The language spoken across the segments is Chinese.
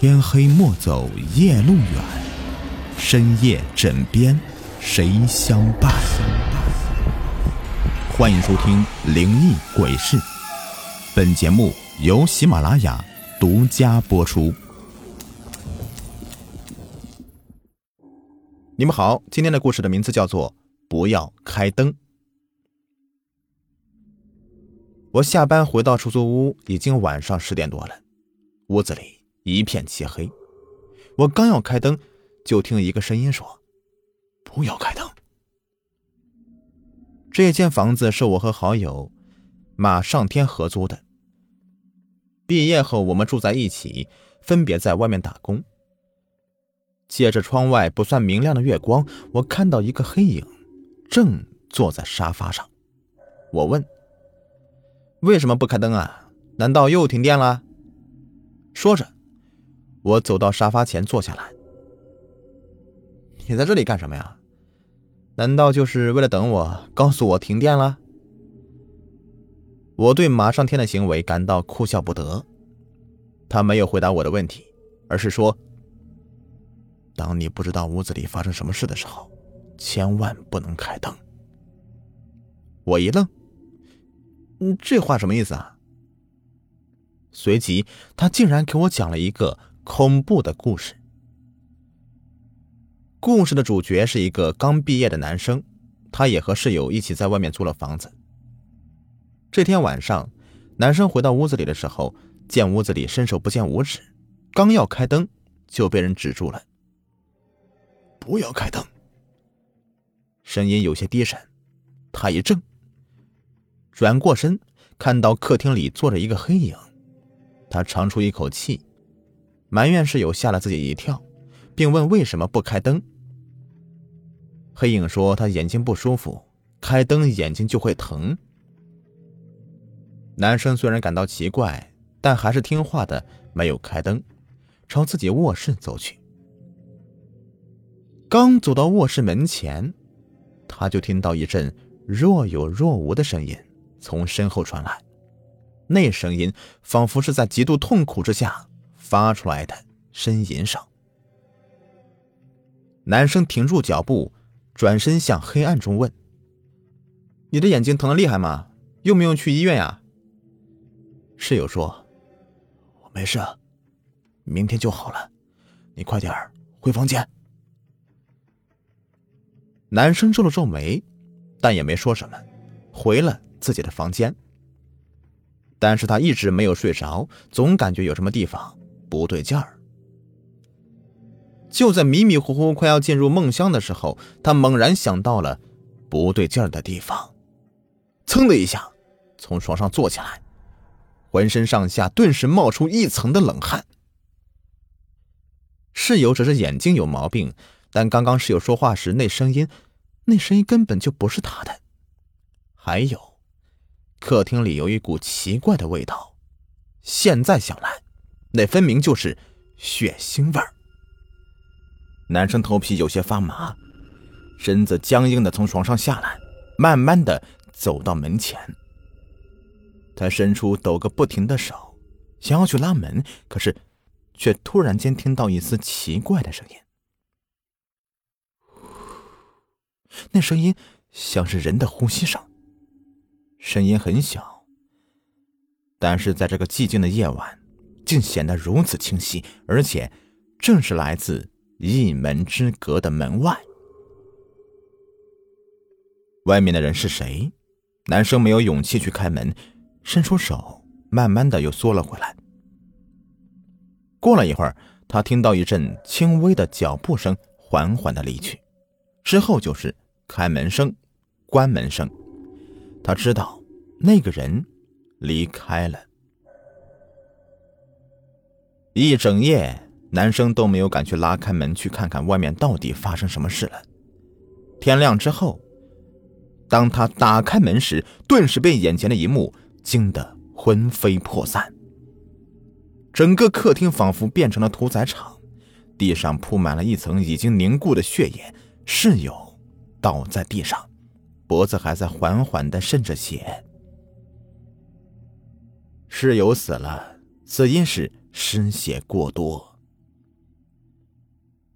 天黑莫走夜路远，深夜枕边谁相伴？欢迎收听《灵异鬼事》，本节目由喜马拉雅独家播出。你们好，今天的故事的名字叫做《不要开灯》。我下班回到出租屋，已经晚上十点多了，屋子里一片漆黑。我刚要开灯，就听一个声音说：“不要开灯。”这间房子是我和好友马上天合租的。毕业后，我们住在一起，分别在外面打工。借着窗外不算明亮的月光，我看到一个黑影，正坐在沙发上。我问。为什么不开灯啊？难道又停电了？说着，我走到沙发前坐下来。你在这里干什么呀？难道就是为了等我告诉我停电了？我对马上天的行为感到哭笑不得。他没有回答我的问题，而是说：“当你不知道屋子里发生什么事的时候，千万不能开灯。”我一愣。这话什么意思啊？随即，他竟然给我讲了一个恐怖的故事。故事的主角是一个刚毕业的男生，他也和室友一起在外面租了房子。这天晚上，男生回到屋子里的时候，见屋子里伸手不见五指，刚要开灯，就被人止住了。不要开灯。声音有些低沉，他一怔。转过身，看到客厅里坐着一个黑影，他长出一口气，埋怨室友吓了自己一跳，并问为什么不开灯。黑影说他眼睛不舒服，开灯眼睛就会疼。男生虽然感到奇怪，但还是听话的没有开灯，朝自己卧室走去。刚走到卧室门前，他就听到一阵若有若无的声音。从身后传来，那声音仿佛是在极度痛苦之下发出来的呻吟声。男生停住脚步，转身向黑暗中问：“你的眼睛疼的厉害吗？用不用去医院呀？”室友说：“我没事，明天就好了。你快点回房间。”男生皱了皱眉，但也没说什么，回了。自己的房间，但是他一直没有睡着，总感觉有什么地方不对劲儿。就在迷迷糊糊快要进入梦乡的时候，他猛然想到了不对劲儿的地方，噌的一下从床上坐起来，浑身上下顿时冒出一层的冷汗。室友只是眼睛有毛病，但刚刚室友说话时那声音，那声音根本就不是他的，还有。客厅里有一股奇怪的味道，现在想来，那分明就是血腥味儿。男生头皮有些发麻，身子僵硬的从床上下来，慢慢的走到门前。他伸出抖个不停的手，想要去拉门，可是，却突然间听到一丝奇怪的声音。那声音像是人的呼吸声。声音很小，但是在这个寂静的夜晚，竟显得如此清晰，而且正是来自一门之隔的门外。外面的人是谁？男生没有勇气去开门，伸出手，慢慢的又缩了回来。过了一会儿，他听到一阵轻微的脚步声，缓缓的离去，之后就是开门声、关门声。他知道那个人离开了。一整夜，男生都没有敢去拉开门去看看外面到底发生什么事了。天亮之后，当他打开门时，顿时被眼前的一幕惊得魂飞魄散。整个客厅仿佛变成了屠宰场，地上铺满了一层已经凝固的血液，室友倒在地上。脖子还在缓缓的渗着血，室友死了，死因是失血过多，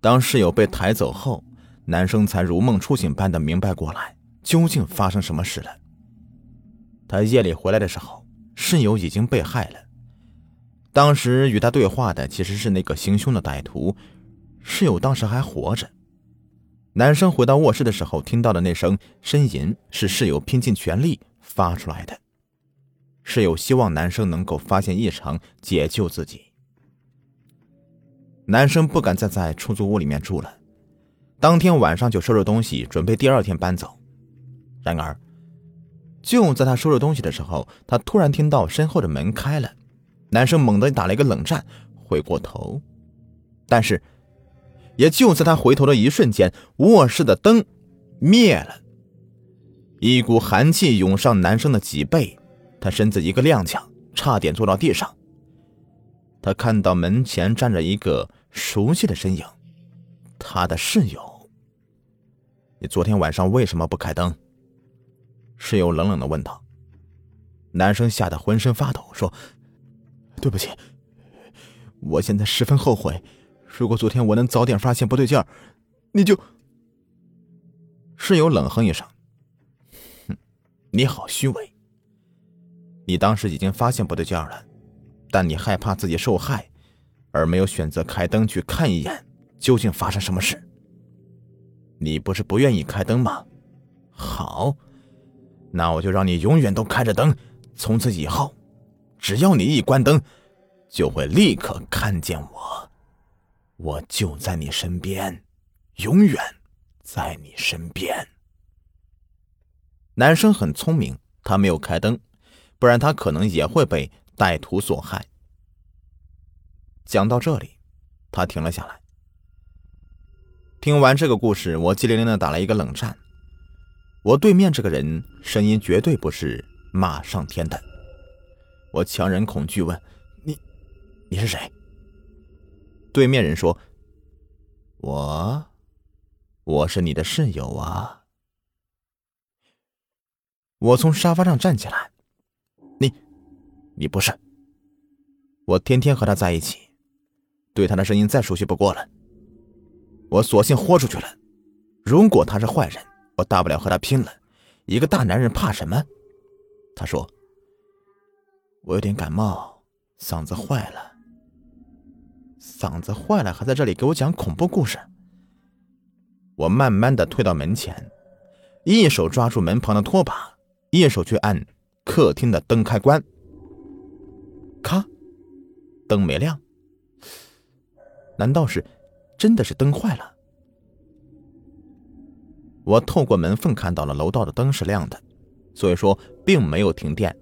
当室友被抬走后，男生才如梦初醒般的明白过来，究竟发生什么事了。他夜里回来的时候，室友已经被害了。当时与他对话的其实是那个行凶的歹徒，室友当时还活着。男生回到卧室的时候，听到的那声呻吟是室友拼尽全力发出来的。室友希望男生能够发现异常，解救自己。男生不敢再在出租屋里面住了，当天晚上就收拾东西，准备第二天搬走。然而，就在他收拾东西的时候，他突然听到身后的门开了，男生猛地打了一个冷战，回过头，但是，也就在他回头的一瞬间，卧室的灯灭了，一股寒气涌上男生的脊背，他身子一个踉跄，差点坐到地上。他看到门前站着一个熟悉的身影，他的室友。你昨天晚上为什么不开灯？室友冷冷的问道。男生吓得浑身发抖，说：“对不起，我现在十分后悔。如果昨天我能早点发现不对劲儿，你就……”室友冷哼一声：“哼，你好虚伪。你当时已经发现不对劲儿了。”但你害怕自己受害，而没有选择开灯去看一眼，究竟发生什么事？你不是不愿意开灯吗？好，那我就让你永远都开着灯。从此以后，只要你一关灯，就会立刻看见我，我就在你身边，永远在你身边。男生很聪明，他没有开灯，不然他可能也会被。歹徒所害。讲到这里，他停了下来。听完这个故事，我机灵灵的打了一个冷战。我对面这个人声音绝对不是骂上天的。我强忍恐惧问：“你，你是谁？”对面人说：“我，我是你的室友啊。”我从沙发上站起来。你不是，我天天和他在一起，对他的声音再熟悉不过了。我索性豁出去了。如果他是坏人，我大不了和他拼了。一个大男人怕什么？他说：“我有点感冒，嗓子坏了。嗓子坏了，还在这里给我讲恐怖故事。”我慢慢的退到门前，一手抓住门旁的拖把，一手去按客厅的灯开关。咔，灯没亮。难道是真的是灯坏了？我透过门缝看到了楼道的灯是亮的，所以说并没有停电。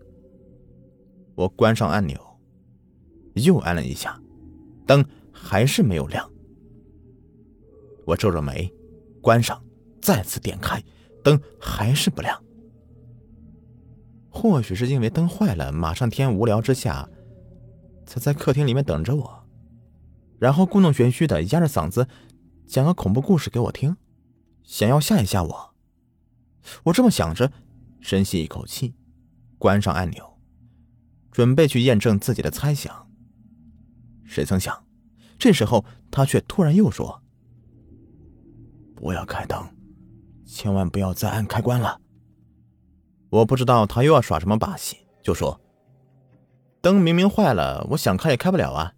我关上按钮，又按了一下，灯还是没有亮。我皱皱眉，关上，再次点开，灯还是不亮。或许是因为灯坏了，马上天无聊之下。他在客厅里面等着我，然后故弄玄虚的压着嗓子讲个恐怖故事给我听，想要吓一吓我。我这么想着，深吸一口气，关上按钮，准备去验证自己的猜想。谁曾想，这时候他却突然又说：“不要开灯，千万不要再按开关了。”我不知道他又要耍什么把戏，就说。灯明明坏了，我想开也开不了啊。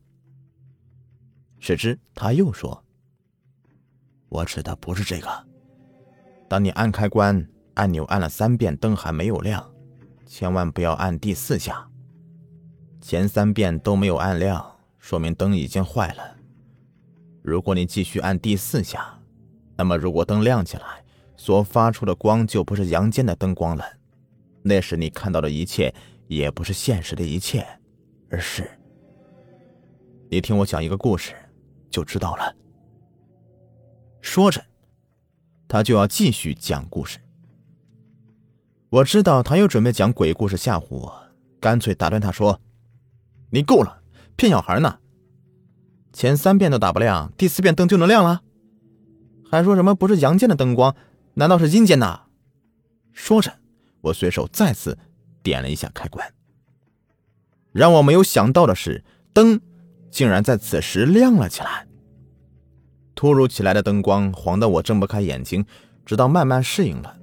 谁知他又说：“我指的不是这个。当你按开关按钮按了三遍，灯还没有亮，千万不要按第四下。前三遍都没有按亮，说明灯已经坏了。如果你继续按第四下，那么如果灯亮起来，所发出的光就不是阳间的灯光了，那时你看到的一切。”也不是现实的一切，而是你听我讲一个故事，就知道了。说着，他就要继续讲故事。我知道他又准备讲鬼故事吓唬我，干脆打断他说：“你够了，骗小孩呢！前三遍都打不亮，第四遍灯就能亮了？还说什么不是阳间的灯光，难道是阴间的？”说着，我随手再次。点了一下开关，让我没有想到的是，灯竟然在此时亮了起来。突如其来的灯光晃得我睁不开眼睛，直到慢慢适应了，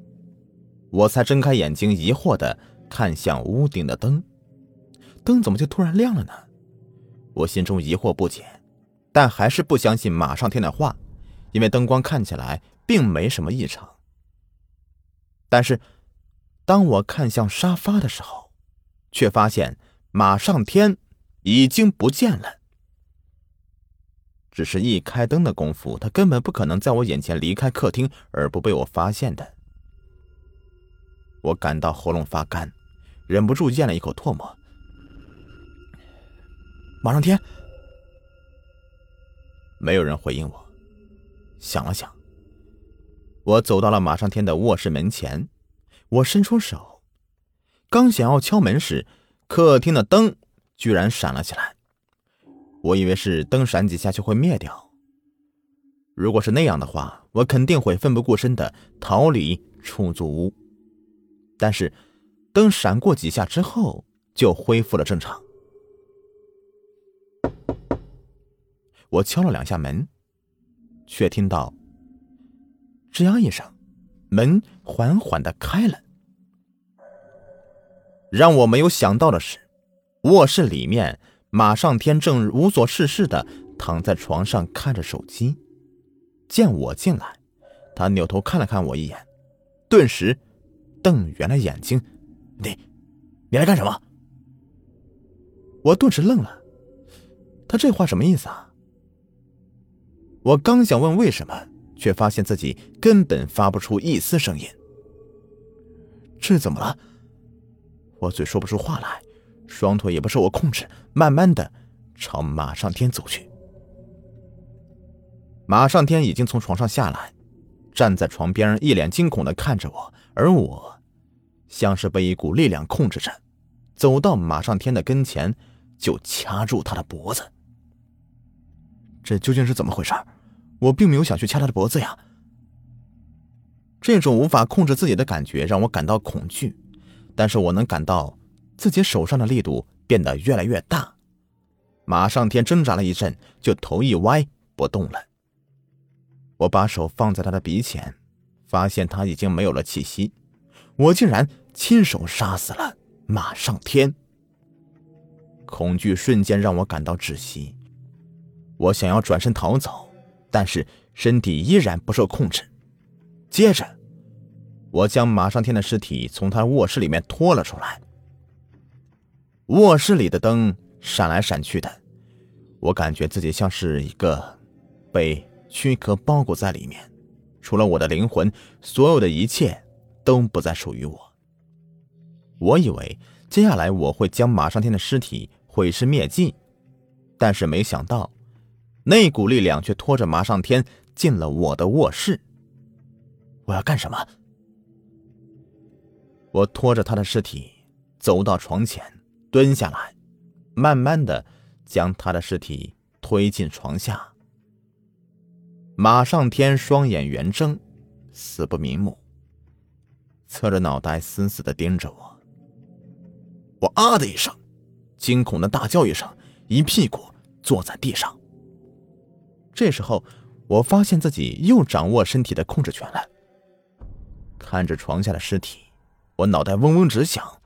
我才睁开眼睛，疑惑的看向屋顶的灯。灯怎么就突然亮了呢？我心中疑惑不解，但还是不相信马上天的话，因为灯光看起来并没什么异常。但是，当我看向沙发的时候，却发现马上天已经不见了。只是一开灯的功夫，他根本不可能在我眼前离开客厅而不被我发现的。我感到喉咙发干，忍不住咽了一口唾沫。马上天，没有人回应我。想了想，我走到了马上天的卧室门前。我伸出手，刚想要敲门时，客厅的灯居然闪了起来。我以为是灯闪几下就会灭掉。如果是那样的话，我肯定会奋不顾身的逃离出租屋。但是，灯闪过几下之后，就恢复了正常。我敲了两下门，却听到“吱呀”一声，门缓缓的开了。让我没有想到的是，卧室里面马上天正无所事事的躺在床上看着手机。见我进来，他扭头看了看我一眼，顿时瞪圆了眼睛：“你，你来干什么？”我顿时愣了，他这话什么意思啊？我刚想问为什么，却发现自己根本发不出一丝声音。这怎么了？我嘴说不出话来，双腿也不受我控制，慢慢的朝马上天走去。马上天已经从床上下来，站在床边，一脸惊恐的看着我，而我像是被一股力量控制着，走到马上天的跟前，就掐住他的脖子。这究竟是怎么回事？我并没有想去掐他的脖子呀。这种无法控制自己的感觉让我感到恐惧，但是我能感到自己手上的力度变得越来越大。马上天挣扎了一阵，就头一歪不动了。我把手放在他的鼻前，发现他已经没有了气息。我竟然亲手杀死了马上天。恐惧瞬间让我感到窒息。我想要转身逃走，但是身体依然不受控制。接着，我将马上天的尸体从他卧室里面拖了出来。卧室里的灯闪来闪去的，我感觉自己像是一个被躯壳包裹在里面，除了我的灵魂，所有的一切都不再属于我。我以为接下来我会将马上天的尸体毁尸灭迹，但是没想到。那股力量却拖着马上天进了我的卧室。我要干什么？我拖着他的尸体走到床前，蹲下来，慢慢的将他的尸体推进床下。马上天双眼圆睁，死不瞑目，侧着脑袋死死的盯着我。我啊的一声，惊恐的大叫一声，一屁股坐在地上。这时候，我发现自己又掌握身体的控制权了。看着床下的尸体，我脑袋嗡嗡直响。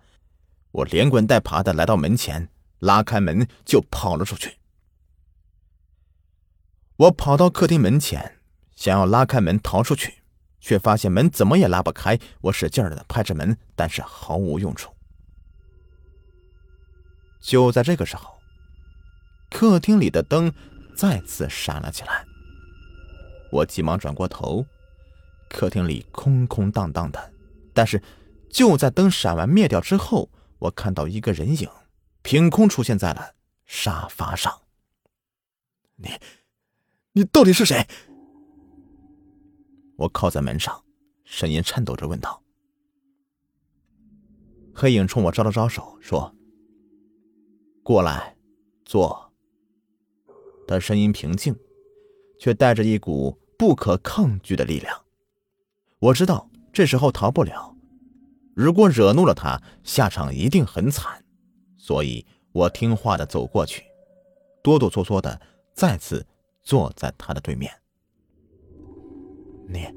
我连滚带爬的来到门前，拉开门就跑了出去。我跑到客厅门前，想要拉开门逃出去，却发现门怎么也拉不开。我使劲的拍着门，但是毫无用处。就在这个时候，客厅里的灯。再次闪了起来，我急忙转过头，客厅里空空荡荡的。但是，就在灯闪完灭掉之后，我看到一个人影凭空出现在了沙发上。你，你到底是谁？我靠在门上，声音颤抖着问道。黑影冲我招了招手，说：“过来，坐。”他声音平静，却带着一股不可抗拒的力量。我知道这时候逃不了，如果惹怒了他，下场一定很惨。所以我听话的走过去，哆哆嗦嗦的再次坐在他的对面。你，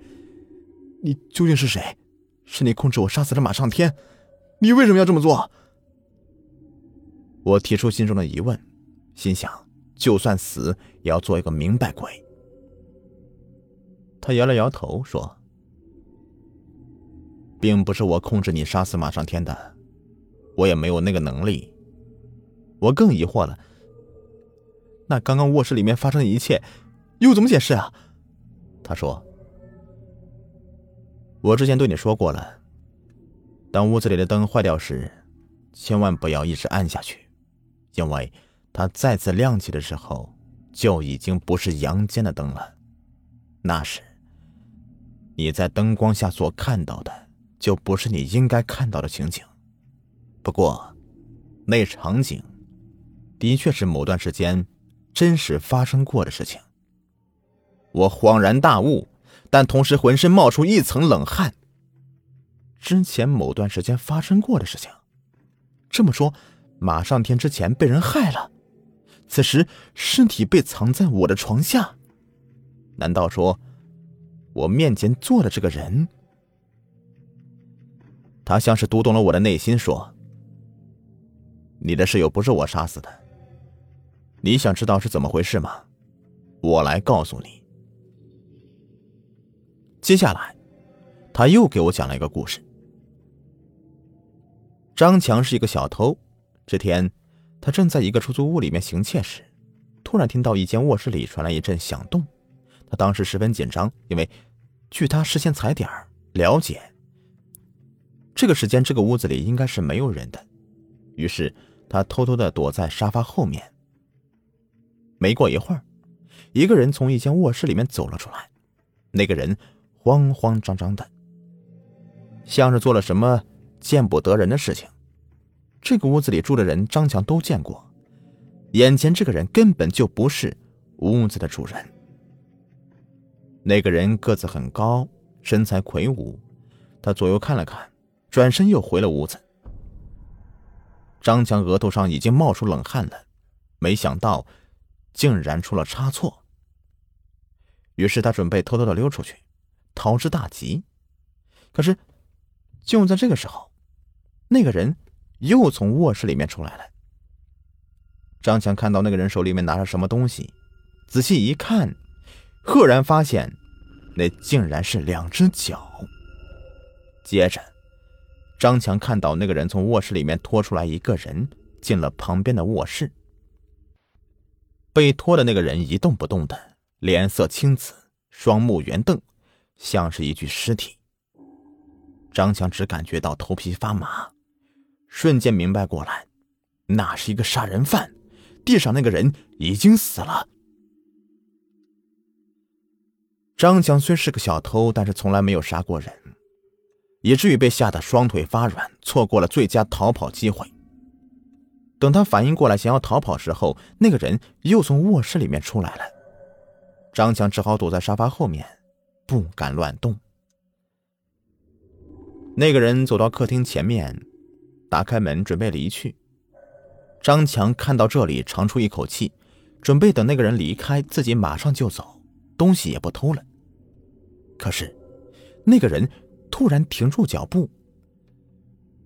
你究竟是谁？是你控制我杀死了马上天？你为什么要这么做？我提出心中的疑问，心想，就算死也要做一个明白鬼。他摇了摇头说：“并不是我控制你杀死马上天的，我也没有那个能力。”我更疑惑了。那刚刚卧室里面发生的一切，又怎么解释啊？他说：“我之前对你说过了，当屋子里的灯坏掉时，千万不要一直按下去，因为它再次亮起的时候，就已经不是阳间的灯了。那时，你在灯光下所看到的，就不是你应该看到的情景。不过，那场景，的确是某段时间。”真实发生过的事情，我恍然大悟，但同时浑身冒出一层冷汗。之前某段时间发生过的事情，这么说，马上天之前被人害了，此时尸体被藏在我的床下，难道说，我面前坐的这个人，他像是读懂了我的内心，说：“你的室友不是我杀死的。”你想知道是怎么回事吗？我来告诉你。接下来，他又给我讲了一个故事。张强是一个小偷。这天，他正在一个出租屋里面行窃时，突然听到一间卧室里传来一阵响动。他当时十分紧张，因为据他事先踩点了解，这个时间这个屋子里应该是没有人的。于是他偷偷的躲在沙发后面。没过一会儿，一个人从一间卧室里面走了出来。那个人慌慌张张的，像是做了什么见不得人的事情。这个屋子里住的人，张强都见过。眼前这个人根本就不是屋子的主人。那个人个子很高，身材魁梧。他左右看了看，转身又回了屋子。张强额头上已经冒出冷汗了，没想到。竟然出了差错，于是他准备偷偷的溜出去，逃之大吉。可是，就在这个时候，那个人又从卧室里面出来了。张强看到那个人手里面拿着什么东西，仔细一看，赫然发现，那竟然是两只脚。接着，张强看到那个人从卧室里面拖出来一个人，进了旁边的卧室。被拖的那个人一动不动的，脸色青紫，双目圆瞪，像是一具尸体。张强只感觉到头皮发麻，瞬间明白过来，那是一个杀人犯。地上那个人已经死了。张强虽是个小偷，但是从来没有杀过人，以至于被吓得双腿发软，错过了最佳逃跑机会。等他反应过来，想要逃跑时候，那个人又从卧室里面出来了。张强只好躲在沙发后面，不敢乱动。那个人走到客厅前面，打开门准备离去。张强看到这里，长出一口气，准备等那个人离开，自己马上就走，东西也不偷了。可是，那个人突然停住脚步，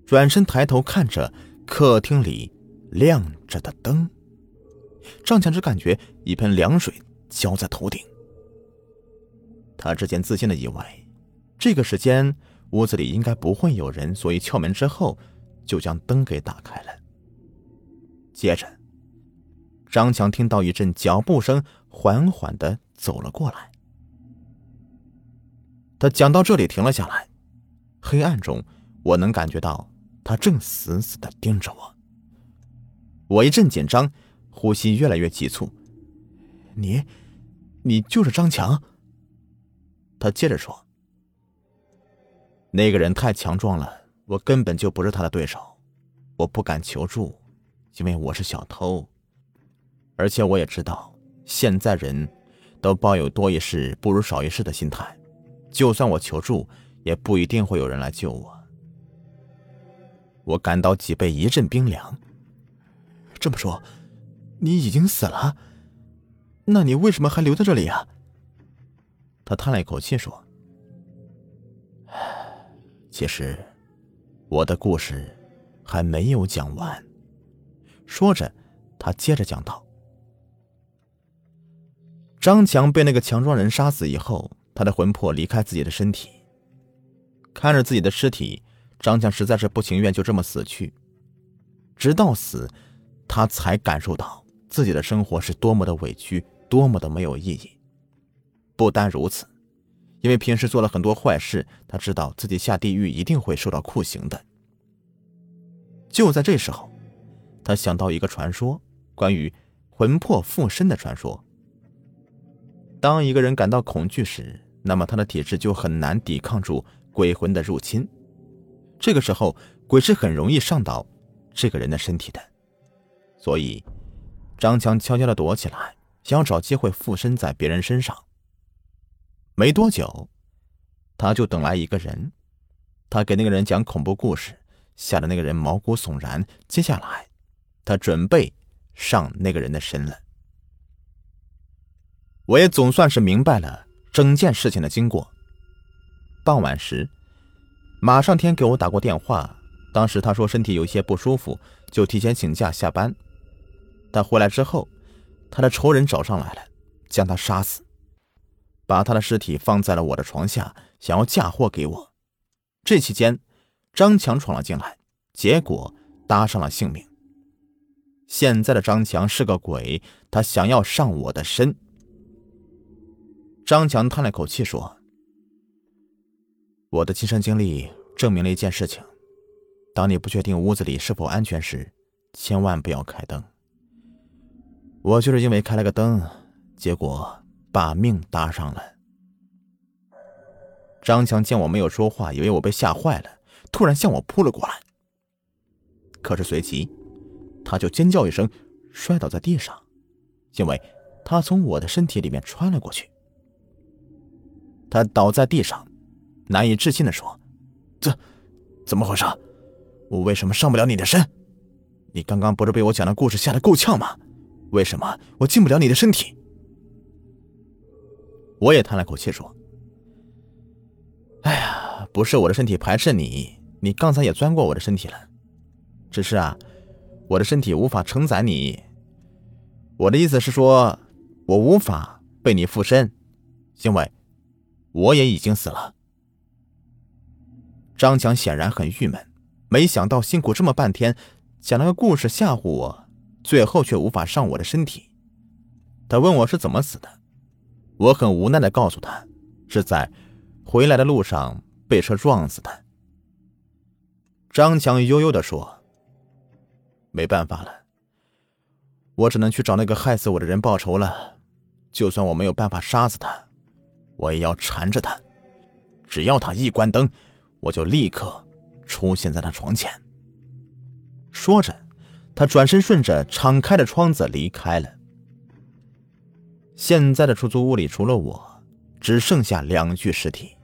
转身抬头看着客厅里。亮着的灯，张强只感觉一盆凉水浇在头顶。他之前自信的以为，这个时间屋子里应该不会有人，所以敲门之后就将灯给打开了。接着，张强听到一阵脚步声缓缓的走了过来。他讲到这里停了下来，黑暗中我能感觉到他正死死的盯着我。我一阵紧张，呼吸越来越急促。你，你就是张强。他接着说：“那个人太强壮了，我根本就不是他的对手。我不敢求助，因为我是小偷。而且我也知道，现在人都抱有多一事不如少一事的心态。就算我求助，也不一定会有人来救我。我感到脊背一阵冰凉。”这么说，你已经死了？那你为什么还留在这里呀？他叹了一口气说：“ 其实，我的故事还没有讲完。说着，他接着讲道：“张强被那个强壮人杀死以后，他的魂魄离开自己的身体。看着自己的尸体，张强实在是不情愿就这么死去。直到死，他才感受到自己的生活是多么的委屈，多么的没有意义。不单如此，因为平时做了很多坏事，他知道自己下地狱一定会受到酷刑的。就在这时候。”他想到一个传说，关于魂魄附身的传说。当一个人感到恐惧时，那么他的体质就很难抵抗住鬼魂的入侵。这个时候，鬼是很容易上到这个人的身体的。所以，张强悄悄的躲起来，想要找机会附身在别人身上。没多久，他就等来一个人，他给那个人讲恐怖故事，吓得那个人毛骨悚然。接下来。他准备上那个人的身了。我也总算是明白了整件事情的经过。傍晚时，马上天给我打过电话，当时他说身体有些不舒服，就提前请假下班。他回来之后，他的仇人找上来了，将他杀死，把他的尸体放在了我的床下，想要嫁祸给我。这期间，张强闯了进来，结果搭上了性命。现在的张强是个鬼，他想要上我的身。张强叹了口气说：“我的亲身经历证明了一件事情：当你不确定屋子里是否安全时，千万不要开灯。我就是因为开了个灯，结果把命搭上了。”张强见我没有说话，以为我被吓坏了，突然向我扑了过来。可是随即。他就尖叫一声，摔倒在地上，因为他从我的身体里面穿了过去。他倒在地上，难以置信的说：“这怎么回事？我为什么上不了你的身？你刚刚不是被我讲的故事吓得够呛吗？为什么我进不了你的身体？”我也叹了口气说：“哎呀，不是我的身体排斥你，你刚才也钻过我的身体了，只是啊。”我的身体无法承载你。我的意思是说，我无法被你附身，因为我也已经死了。张强显然很郁闷，没想到辛苦这么半天，讲了个故事吓唬我，最后却无法上我的身体。他问我是怎么死的，我很无奈的告诉他，是在回来的路上被车撞死的。张强悠悠的说。没办法了，我只能去找那个害死我的人报仇了。就算我没有办法杀死他，我也要缠着他。只要他一关灯，我就立刻出现在他床前。说着，他转身顺着敞开的窗子离开了。现在的出租屋里除了我，只剩下两具尸体。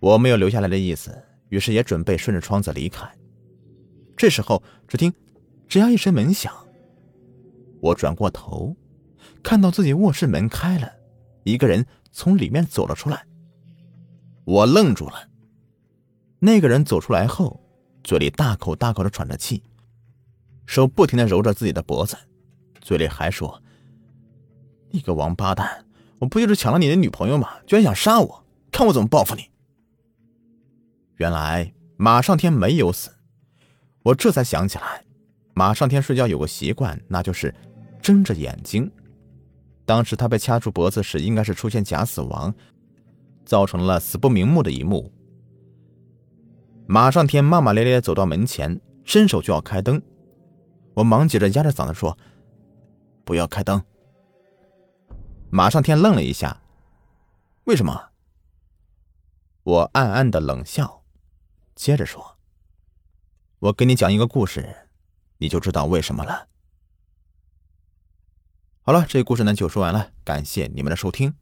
我没有留下来的意思，于是也准备顺着窗子离开。这时候，只听“吱呀”一声门响，我转过头，看到自己卧室门开了，一个人从里面走了出来。我愣住了。那个人走出来后，嘴里大口大口的喘着气，手不停的揉着自己的脖子，嘴里还说：“你个王八蛋，我不就是抢了你的女朋友吗？居然想杀我，看我怎么报复你！”原来马上天没有死。我这才想起来，马上天睡觉有个习惯，那就是睁着眼睛。当时他被掐住脖子时，应该是出现假死亡，造成了死不瞑目的一幕。马上天骂骂咧咧走到门前，伸手就要开灯，我忙急着压着嗓子说：“不要开灯。”马上天愣了一下：“为什么？”我暗暗的冷笑，接着说。我给你讲一个故事，你就知道为什么了。好了，这个故事呢就说完了，感谢你们的收听。